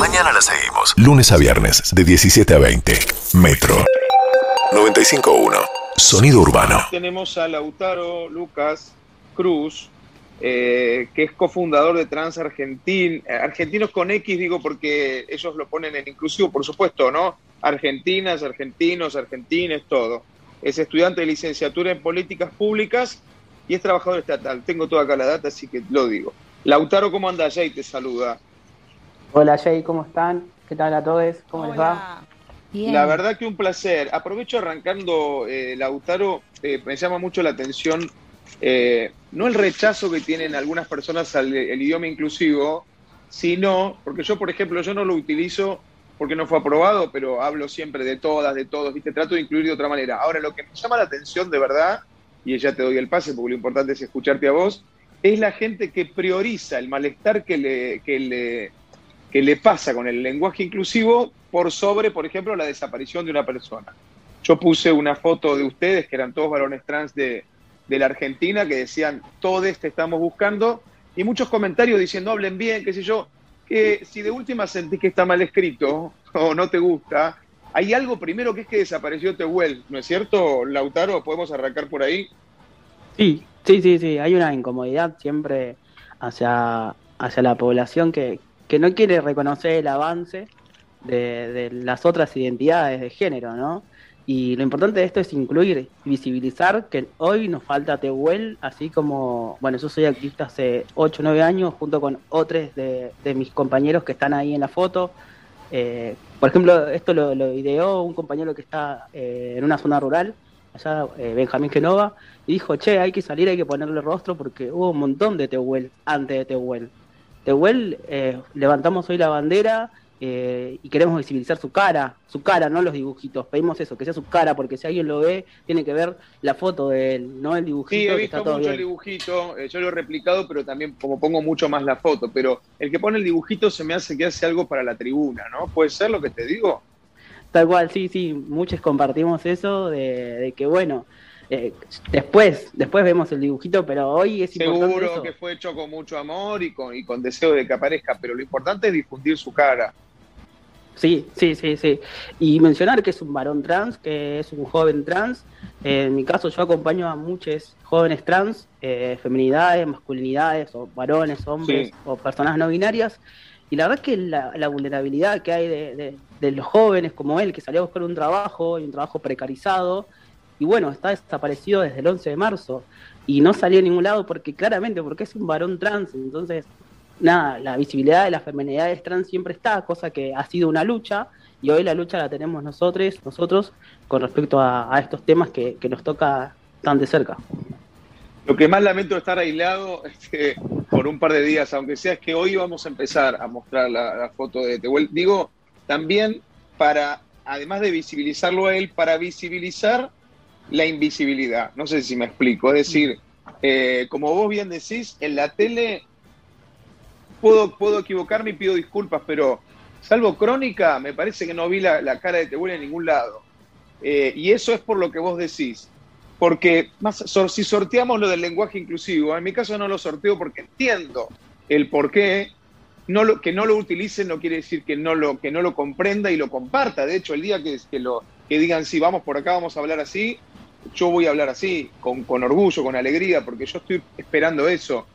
Mañana la seguimos. Lunes a viernes, de 17 a 20. Metro 95.1. Sonido urbano. Tenemos a Lautaro Lucas Cruz, eh, que es cofundador de Trans Argentin, Argentinos con X, digo porque ellos lo ponen en inclusivo, por supuesto, ¿no? Argentinas, argentinos, argentines, todo. Es estudiante de licenciatura en políticas públicas y es trabajador estatal. Tengo toda acá la data, así que lo digo. Lautaro, ¿cómo anda? Jay te saluda. Hola Jay, ¿cómo están? ¿Qué tal a todos? ¿Cómo les va? La verdad que un placer. Aprovecho arrancando, eh, Lautaro, eh, me llama mucho la atención, eh, no el rechazo que tienen algunas personas al idioma inclusivo, sino, porque yo, por ejemplo, yo no lo utilizo porque no fue aprobado, pero hablo siempre de todas, de todos, ¿viste? Trato de incluir de otra manera. Ahora, lo que me llama la atención de verdad, y ya te doy el pase porque lo importante es escucharte a vos, es la gente que prioriza el malestar que le, que le, que le pasa con el lenguaje inclusivo por sobre, por ejemplo, la desaparición de una persona. Yo puse una foto de ustedes, que eran todos varones trans de, de la Argentina, que decían, todos te estamos buscando, y muchos comentarios diciendo, hablen bien, qué sé yo, que si de última sentís que está mal escrito o no te gusta, hay algo primero que es que desapareció Tehuel, ¿no es cierto, Lautaro? ¿Podemos arrancar por ahí? Sí, sí, sí, sí, hay una incomodidad siempre hacia, hacia la población que, que no quiere reconocer el avance de, las otras identidades de género, ¿no? Y lo importante de esto es incluir y visibilizar que hoy nos falta Tehuel, así como, bueno, yo soy activista hace 8 o 9 años, junto con otros de, mis compañeros que están ahí en la foto. Eh, por ejemplo, esto lo, ideó un compañero que está eh, en una zona rural, allá eh, Benjamín Genova, y dijo, che, hay que salir, hay que ponerle rostro porque hubo un montón de Tehuel antes de Tehuel. Tehuel, eh, levantamos hoy la bandera eh, y queremos visibilizar su cara, su cara, no los dibujitos. Pedimos eso, que sea su cara, porque si alguien lo ve, tiene que ver la foto de él, no el dibujito. Sí, he visto mucho el dibujito, eh, yo lo he replicado, pero también como pongo mucho más la foto. Pero el que pone el dibujito se me hace que hace algo para la tribuna, ¿no? ¿Puede ser lo que te digo? Tal cual, sí, sí, muchos compartimos eso de que, bueno, eh, después, después vemos el dibujito, pero hoy es Seguro que fue hecho con mucho amor y con, y con deseo de que aparezca, pero lo importante es difundir su cara. Sí, sí, sí, sí. Y mencionar que es un varón trans, que es un joven trans. Eh, en mi caso yo acompaño a muchos jóvenes trans, eh, feminidades, masculinidades, o varones, hombres, o personas no binarias. Y la verdad es que la, vulnerabilidad que hay de, de, los jóvenes como él, que salió a buscar un trabajo y un trabajo precarizado, y bueno, está desaparecido desde el 11 de marzo y no salió a ningún lado porque claramente, porque es un varón trans, entonces, nada, la visibilidad de las feminidades trans siempre está, cosa que ha sido una lucha y hoy la lucha la tenemos nosotros, nosotros con respecto a, estos temas que, nos toca tan de cerca. Lo que más lamento estar aislado este, por un par de días, aunque sea, es que hoy vamos a empezar a mostrar la, la foto de Tehuel. Digo, también para, además de visibilizarlo a él, para visibilizar la invisibilidad. No sé si me explico. Es decir, eh, como vos bien decís, en la tele puedo, puedo equivocarme y pido disculpas, pero salvo crónica, me parece que no vi la, cara de Tehuel en ningún lado. Eh, y eso es por lo que vos decís. Porque más, si sorteamos lo del lenguaje inclusivo, en mi caso no lo sorteo porque entiendo el por qué. No lo, que no lo utilicen no quiere decir que no lo, que no lo comprenda y lo comparta. De hecho, el día que, que, lo, que digan, sí, vamos por acá, vamos a hablar así, yo voy a hablar así, con, orgullo, con alegría, porque yo estoy esperando eso.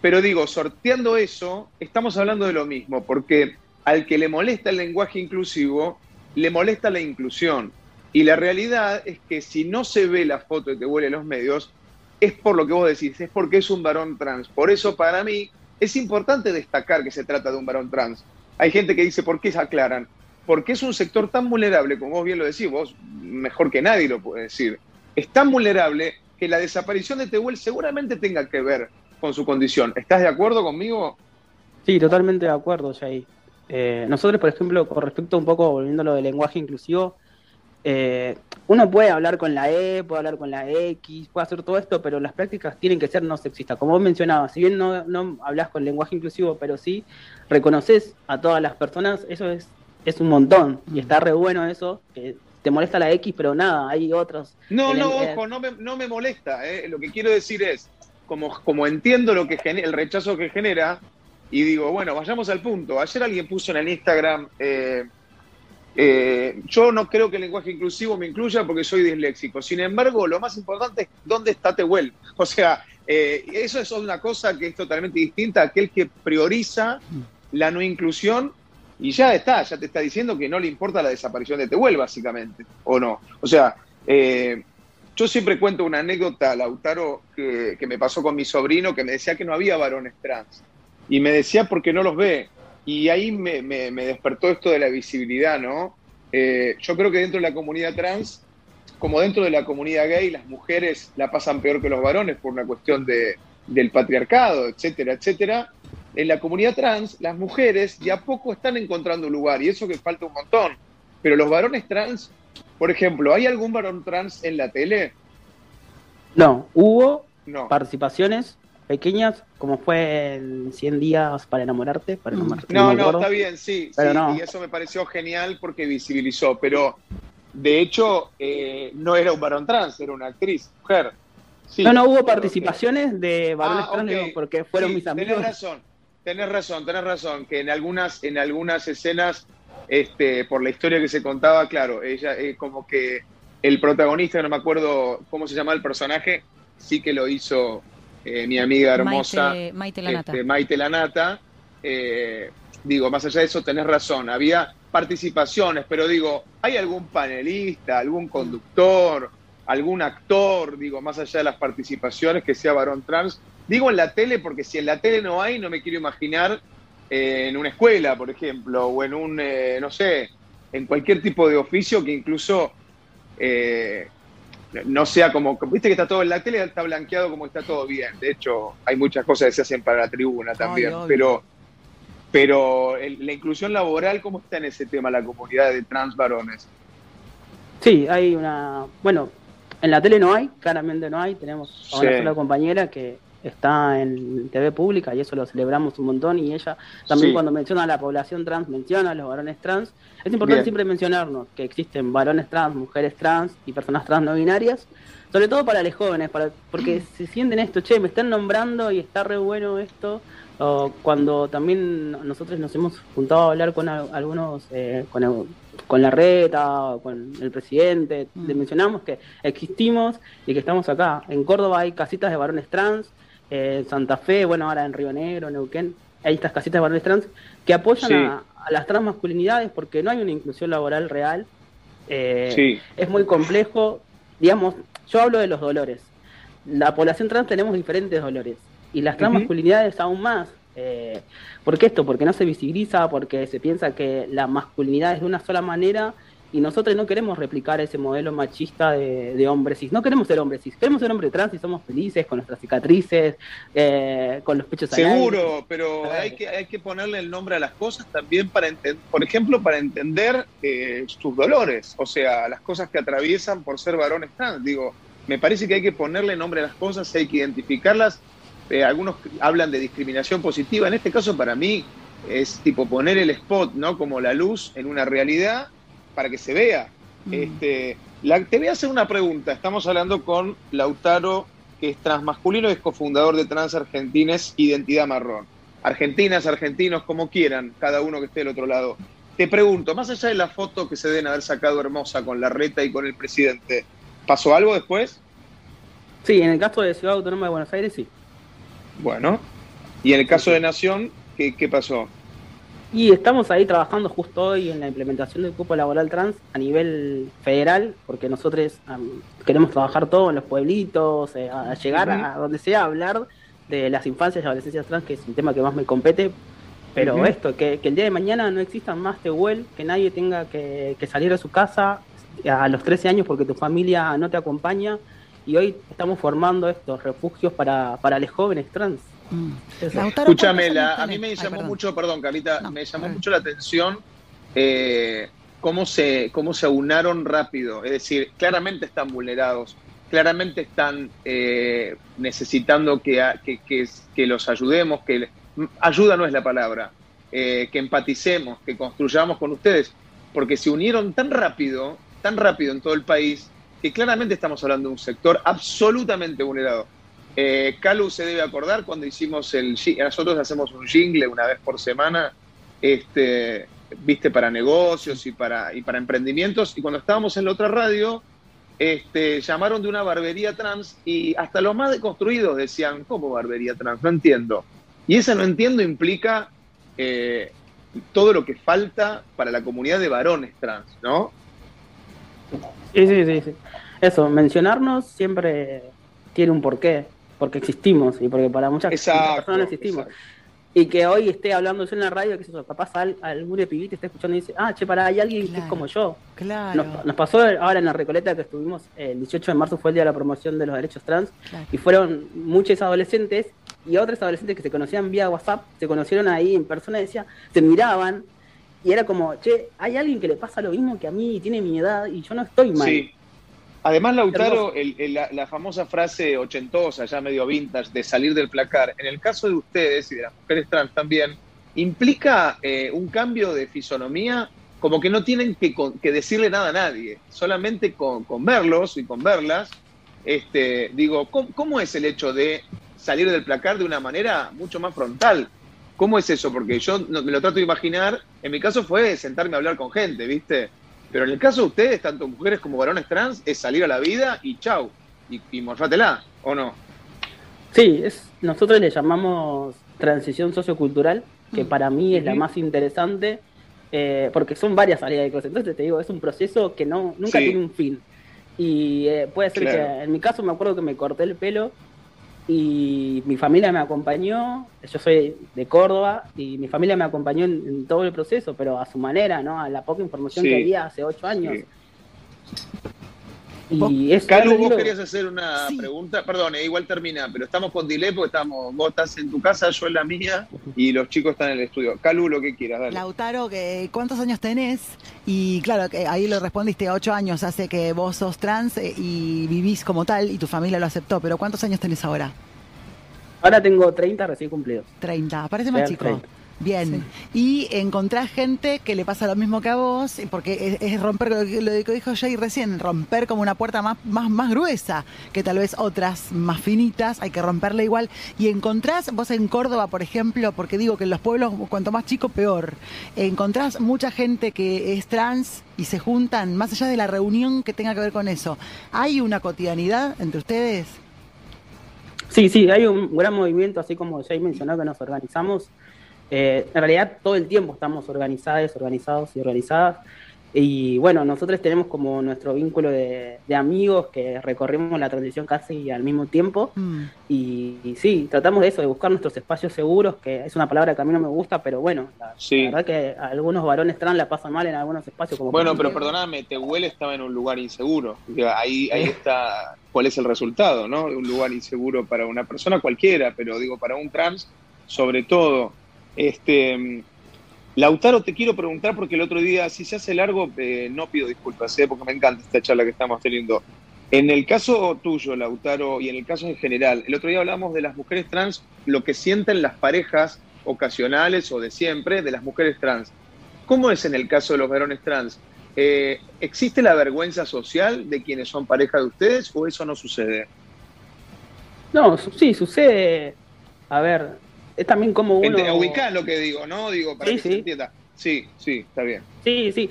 Pero digo, sorteando eso, estamos hablando de lo mismo, porque al que le molesta el lenguaje inclusivo, le molesta la inclusión. Y la realidad es que si no se ve la foto te huele en los medios, es por lo que vos decís, es porque es un varón trans. Por eso para mí es importante destacar que se trata de un varón trans. Hay gente que dice, ¿por qué se aclaran? Porque es un sector tan vulnerable, como vos bien lo decís, vos mejor que nadie lo puede decir es tan vulnerable que la desaparición de Tehuel seguramente tenga que ver con su condición. ¿Estás de acuerdo conmigo? Sí, totalmente de acuerdo, Jay. Eh, nosotros, por ejemplo, con respecto un poco, volviendo a lo del lenguaje inclusivo, eh, uno puede hablar con la E, puede hablar con la X, puede hacer todo esto, pero las prácticas tienen que ser no sexistas. Como vos mencionabas, si bien no, no hablas con lenguaje inclusivo, pero sí reconoces a todas las personas, eso es, es un montón. Y está re bueno eso, que te molesta la X, pero nada, hay otros. No, no, ojo, no me, no me molesta. Eh. Lo que quiero decir es, como, como entiendo lo que el rechazo que genera, y digo, bueno, vayamos al punto. Ayer alguien puso en el Instagram, eh, eh, yo no creo que el lenguaje inclusivo me incluya porque soy disléxico. Sin embargo, lo más importante es dónde está Tehuel. O sea, eh, eso es una cosa que es totalmente distinta a aquel que prioriza la no inclusión y ya está, ya te está diciendo que no le importa la desaparición de Tehuel, básicamente, ¿o no? O sea, yo siempre cuento una anécdota, Lautaro, que, que me pasó con mi sobrino, que me decía que no había varones trans. Y me decía porque no los ve. Y ahí me, despertó esto de la visibilidad, ¿no? Eh, yo creo que dentro de la comunidad trans, como dentro de la comunidad gay, las mujeres la pasan peor que los varones por una cuestión de, del patriarcado, etcétera, etcétera. En la comunidad trans, las mujeres de a poco están encontrando un lugar, y eso que falta un montón. Pero los varones trans, por ejemplo, ¿hay algún varón trans en la tele? No, hubo participaciones pequeñas, como fue en 100 días para enamorarte. Para mm. no, no, está bien, sí, y eso me pareció genial porque visibilizó, pero de hecho eh, no era un varón trans, era una actriz, mujer. no, no hubo participaciones de varones ah, trans porque fueron mis amigos. Tenés razón, tenés razón, tenés razón, que en algunas, en algunas escenas, este, por la historia que se contaba, claro, ella es eh, como que el protagonista, no me acuerdo cómo se llama el personaje, sí que lo hizo eh, mi amiga hermosa, Maite, Lanata. Este, Maite Lanata. Eh, digo, más allá de eso, tenés razón, había participaciones, pero digo, ¿hay algún panelista, algún conductor, algún actor, digo, más allá de las participaciones, que sea varón trans? Digo en la tele, porque si en la tele no hay, no me quiero imaginar eh, en una escuela, por ejemplo, o en un, no sé, en cualquier tipo de oficio que incluso no sea como, viste que está todo en la tele, está blanqueado como está todo bien. De hecho, hay muchas cosas que se hacen para la tribuna también, pero pero la inclusión laboral, ¿cómo está en ese tema la comunidad de trans varones? Sí, hay una, bueno, en la tele no hay, claramente no hay, tenemos a una sola compañera que está en TV pública y eso lo celebramos un montón y ella también cuando menciona a la población trans menciona a los varones trans. Es importante siempre mencionarnos que existen varones trans, mujeres trans y personas trans no binarias, sobre todo para los jóvenes, para, porque se sienten esto, che, me están nombrando y está re bueno esto. O cuando también nosotros nos hemos juntado a hablar con algunos, eh, con, con la reta, con el presidente, le mm. mencionamos que existimos y que estamos acá. En Córdoba hay casitas de varones trans, en Santa Fe, bueno, ahora en Río Negro, Neuquén, hay estas casitas de varones trans que apoyan a, las transmasculinidades porque no hay una inclusión laboral real. Eh, es muy complejo. Digamos, yo hablo de los dolores. La población trans tenemos diferentes dolores y las transmasculinidades aún más. Eh, ¿Por qué esto? Porque no se visibiliza, porque se piensa que la masculinidad es de una sola manera y nosotros no queremos replicar ese modelo machista de, de hombre cis. No queremos ser hombres cis, queremos ser hombre trans y somos felices con nuestras cicatrices, eh, con los pechos Seguro, pero hay que, hay que ponerle el nombre a las cosas también para entender, por ejemplo, para entender eh, sus dolores, o sea, las cosas que atraviesan por ser varones trans. Digo, me parece que hay que ponerle nombre a las cosas, hay que identificarlas. Eh, algunos hablan de discriminación positiva, en este caso para mí es tipo poner el spot, ¿no? Como la luz en una realidad para que se vea. Mm. Este, la, te voy a hacer una pregunta. Estamos hablando con Lautaro, que es transmasculino y es cofundador de Trans Argentines Identidad Marrón. Argentinas, argentinos, como quieran, cada uno que esté del otro lado. Te pregunto, más allá de la foto que se deben haber sacado hermosa con la reta y con el presidente, ¿pasó algo después? Sí, en el caso de Ciudad Autónoma de Buenos Aires, sí. Bueno, y en el caso de Nación, ¿qué, qué pasó? Y estamos ahí trabajando justo hoy en la implementación del cupo laboral trans a nivel federal, porque nosotros queremos trabajar todo en los pueblitos, eh, a llegar a donde sea, a hablar de las infancias y adolescencias trans, que es un tema que más me compete. Pero esto, que, el día de mañana no existan más Tehuel, que nadie tenga que, salir de su casa a los 13 años porque tu familia no te acompaña. Y hoy estamos formando estos refugios para, para los jóvenes trans. Mm. Escúchame, a mí me llamó mucho, perdón, Carlita, me llamó mucho la atención eh, cómo, se, cómo se aunaron rápido. Es decir, claramente están vulnerados, claramente están eh, necesitando que, que, los ayudemos, que ayuda no es la palabra, eh, que empaticemos, que construyamos con ustedes, porque se unieron tan rápido, tan rápido en todo el país, que claramente estamos hablando de un sector absolutamente vulnerado Eh, Calu se debe acordar cuando hicimos el... Nosotros hacemos un jingle una vez por semana, este, viste, para negocios y para, y para emprendimientos. Y cuando estábamos en la otra radio, este, llamaron de una barbería trans y hasta los más deconstruidos decían, ¿cómo barbería trans? No entiendo. Y ese no entiendo implica eh, todo lo que falta para la comunidad de varones trans, ¿no? Sí, sí, sí, sí. Eso, mencionarnos siempre tiene un porqué, porque existimos y porque para muchas, personas existimos. Y que hoy esté hablando yo en la radio, que eso, capaz al, algún pibito esté escuchando y dice, ah, che, para, hay alguien que es como yo. Claro. Nos, pasó ahora en la Recoleta que estuvimos, el 18 de marzo fue el día de la promoción de los derechos trans, y fueron muchos adolescentes y otros adolescentes que se conocían vía WhatsApp, se conocieron ahí en persona y decía, se miraban, y era como, che, hay alguien que le pasa lo mismo que a mí y tiene mi edad y yo no estoy mal. Sí. Además, Lautaro, la, famosa frase ochentosa, ya medio vintage, de salir del placar, en el caso de ustedes y de las mujeres trans también, implica eh, un cambio de fisonomía, como que no tienen que, decirle nada a nadie, solamente con, verlos y con verlas. Este, digo, ¿cómo, es el hecho de salir del placar de una manera mucho más frontal? ¿Cómo es eso? Porque yo me lo trato de imaginar, en mi caso fue sentarme a hablar con gente, ¿viste? Pero en el caso de ustedes, tanto mujeres como varones trans, es salir a la vida y chau, y, y morfátela, ¿o no? Sí, es, nosotros le llamamos transición sociocultural, que mm. para mí es la más interesante, eh, porque son varias salidas de cosas. Entonces te digo, es un proceso que no nunca tiene un fin. Y eh, puede ser que, en mi caso me acuerdo que me corté el pelo y mi familia me acompañó, yo soy de Córdoba y mi familia me acompañó en, todo el proceso, pero a su manera, ¿no? A la poca información que había hace ocho años. Y es Carlos, vos querías hacer una pregunta, perdón, eh, igual termina, pero estamos con delay porque estamos, vos estás en tu casa, yo en la mía y los chicos están en el estudio. Calu, lo que quieras, dale. Lautaro, ¿cuántos años tenés? Y claro, que ahí lo respondiste, ocho años hace que vos sos trans eh, y vivís como tal y tu familia lo aceptó, pero ¿cuántos años tenés ahora? Ahora tengo 30 recién cumplidos. 30, parece más chico. Bien, y encontrar gente que le pasa lo mismo que a vos, porque es, romper lo que, dijo Jay recién, romper como una puerta más, más, más gruesa que tal vez otras más finitas, hay que romperla igual. Y encontrás, vos en Córdoba, por ejemplo, porque digo que en los pueblos, cuanto más chico, peor, encontrás mucha gente que es trans y se juntan, más allá de la reunión que tenga que ver con eso. ¿Hay una cotidianidad entre ustedes? Sí, sí, hay un gran movimiento, así como Jay mencionó, que nos organizamos eh, en realidad todo el tiempo estamos organizados, organizados y organizadas. Y bueno, nosotros tenemos como nuestro vínculo de, amigos que recorrimos la transición casi al mismo tiempo. Mm. Y, sí, tratamos de eso, de buscar nuestros espacios seguros, que es una palabra que a mí no me gusta, pero bueno, la, verdad que algunos varones trans la pasan mal en algunos espacios. Como bueno, pero perdóname, Tehuel estaba en un lugar inseguro. Ahí, ahí está cuál es el resultado, ¿no? Un lugar inseguro para una persona cualquiera, pero digo, para un trans, sobre todo. Este, Lautaro, te quiero preguntar porque el otro día, si se hace largo, eh, no pido disculpas, eh, porque me encanta esta charla que estamos teniendo. En el caso tuyo, Lautaro, y en el caso en general, el otro día hablamos de las mujeres trans, lo que sienten las parejas ocasionales o de siempre de las mujeres trans. ¿Cómo es en el caso de los varones trans? Eh, ¿Existe la vergüenza social de quienes son pareja de ustedes o eso no sucede? No, sí, sucede. A ver, es también como uno... Ubicar lo que digo, ¿no? Digo, para que se entienda. Sí, sí, está bien. Sí, sí.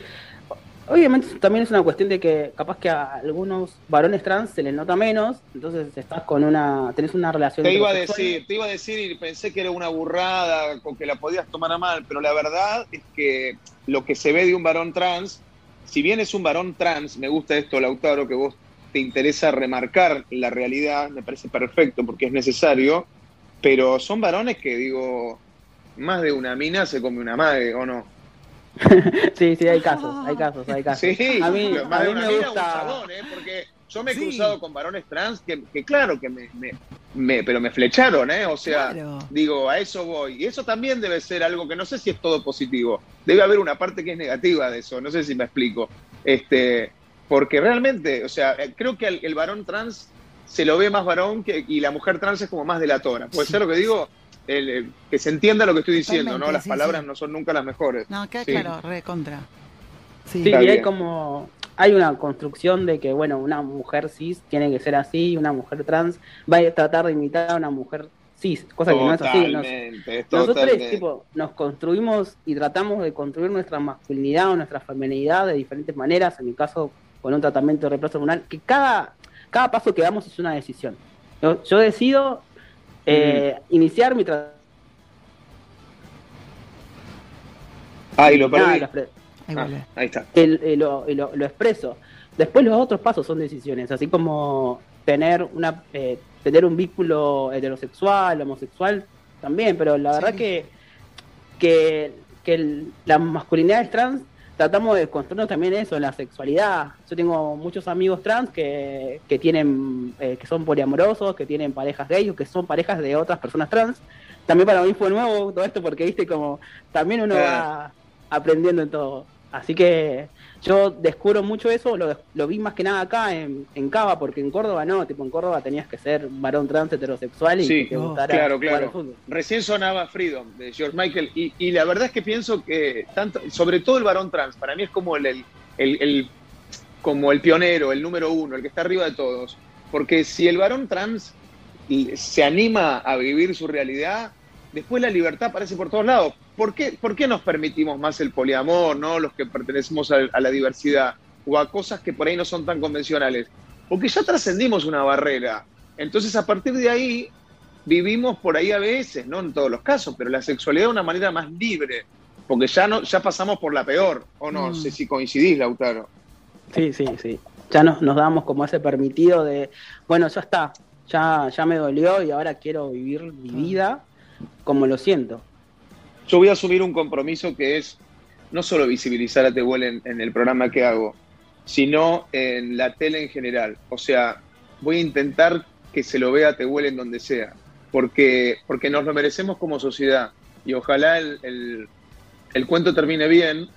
Obviamente también es una cuestión de que capaz que a algunos varones trans se les nota menos, entonces estás con una, tenés una relación. Te iba a decir, te iba a decir y pensé que era una burrada, con que la podías tomar a mal, pero la verdad es que lo que se ve de un varón trans, si bien es un varón trans, me gusta esto, Lautaro, que vos te interesa remarcar la realidad, me parece perfecto porque es necesario, pero son varones que digo, más de una mina se come una madre, ¿o no? sí, sí, hay casos, hay casos, hay casos. Sí, a mí, más de una mina gusta... un ¿eh? Porque yo me he cruzado con varones trans que, claro, que me, me, pero me flecharon, ¿eh? O sea, digo, a eso voy. Y eso también debe ser algo que no sé si es todo positivo. Debe haber una parte que es negativa de eso, no sé si me explico. Este, porque realmente, o sea, creo que el varón trans se lo ve más varón que, y la mujer trans es como más delatora. ¿Puede ser lo que digo? que se entienda lo que estoy diciendo, ¿no? Las palabras no son nunca las mejores. No, queda claro, re contra. Sí, y hay como, hay una construcción de que, bueno, una mujer cis tiene que ser así, y una mujer trans va a tratar de imitar a una mujer cis, cosa que no es así. nosotros tipo, nos construimos y tratamos de construir nuestra masculinidad o nuestra feminidad de diferentes maneras, en mi caso con un tratamiento de reemplazo hormonal, que cada, cada paso que damos es una decisión. Yo, decido eh, iniciar mi tratamiento. Ahí lo perdí. Ah, ahí está. lo, lo, expreso. Después los otros pasos son decisiones, así como tener una eh, tener un vínculo heterosexual, homosexual, también, pero la verdad que, que, que la masculinidad trans tratamos de construirnos también eso, en la sexualidad. Yo tengo muchos amigos trans que, que tienen, eh, que son poliamorosos, que tienen parejas gays o que son parejas de otras personas trans. También para mí fue nuevo todo esto porque viste como también uno va aprendiendo en todo. Así que yo descubro mucho eso, lo, vi más que nada acá en, Cava, porque en Córdoba no, tipo en Córdoba tenías que ser varón trans heterosexual y que te gustara claro, claro. fútbol. Recién sonaba Freedom de George Michael y, la verdad es que pienso que tanto, sobre todo el varón trans, para mí es como el, el, como el pionero, el número uno, el que está arriba de todos. Porque si el varón trans se anima a vivir su realidad, después la libertad aparece por todos lados. ¿Por qué, ¿Por qué nos permitimos más el poliamor, ¿no? los que pertenecemos a, la diversidad o a cosas que por ahí no son tan convencionales? Porque ya trascendimos una barrera. Entonces, a partir de ahí, vivimos por ahí a veces, no en todos los casos, pero la sexualidad de una manera más libre, porque ya no ya pasamos por la peor, o no, mm. sé si coincidís, Lautaro. Sí, sí, sí. Ya nos, nos damos como ese permitido de, bueno, ya está, ya, ya me dolió y ahora quiero vivir mi ah. vida como lo siento. Yo voy a asumir un compromiso que es no solo visibilizar a Tehuel en, el programa que hago, sino en la tele en general. O sea, voy a intentar que se lo vea a donde sea, porque, porque nos lo merecemos como sociedad. Y ojalá el, cuento termine bien,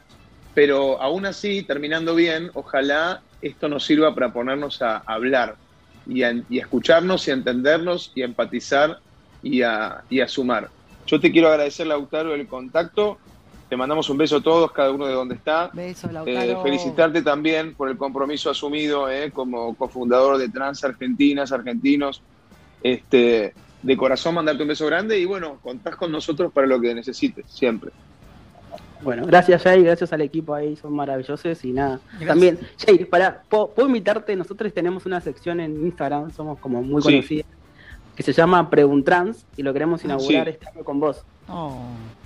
pero aún así, terminando bien, ojalá esto nos sirva para ponernos a hablar y escucharnos y entendernos y empatizar y a, y a sumar. Yo te quiero agradecer, Lautaro, el contacto. Te mandamos un beso a todos, cada uno de donde está. Beso, Lautaro. Eh, felicitarte también por el compromiso asumido eh, como cofundador de Trans Argentinas, Argentinos. Este, de corazón mandarte un beso grande y bueno, contás con nosotros para lo que necesites, siempre. Bueno, gracias Jay, gracias al equipo ahí, son maravillosos y nada. También, Jay, para, ¿puedo, invitarte? Nosotros tenemos una sección en Instagram, somos como muy conocidos que se llama Preguntrans y lo queremos inaugurar este año con vos. Oh.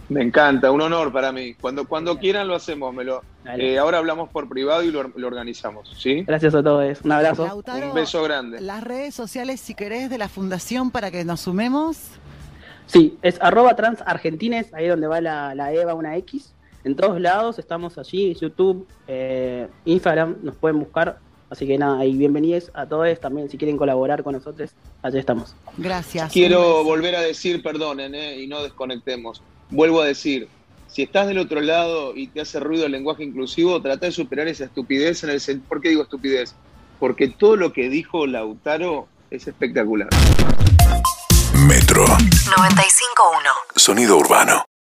Me encanta, un honor para mí. Cuando, cuando quieran lo hacemos. Me lo, eh, ahora hablamos por privado y lo, organizamos. ¿sí? Gracias a todos. Un abrazo. un beso grande. Las redes sociales, si querés, de la fundación para que nos sumemos. Sí, es arroba transargentines, ahí donde va la, la EVA, una X. En todos lados estamos allí, YouTube, eh, Instagram, nos pueden buscar Así que nada, y bienvenidos a todos también, si quieren colaborar con nosotros, allí estamos. Gracias. Quiero volver a decir, perdonen, eh, y no desconectemos. Vuelvo a decir, si estás del otro lado y te hace ruido el lenguaje inclusivo, trata de superar esa estupidez en el sentido. ¿Por qué digo estupidez? Porque todo lo que dijo Lautaro es espectacular. Metro 95.1 Sonido urbano.